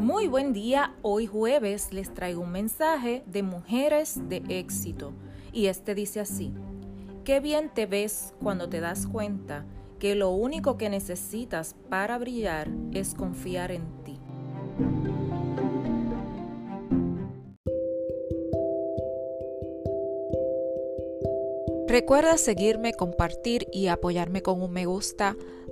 Muy buen día, hoy jueves les traigo un mensaje de mujeres de éxito. Y este dice así, qué bien te ves cuando te das cuenta que lo único que necesitas para brillar es confiar en ti. Recuerda seguirme, compartir y apoyarme con un me gusta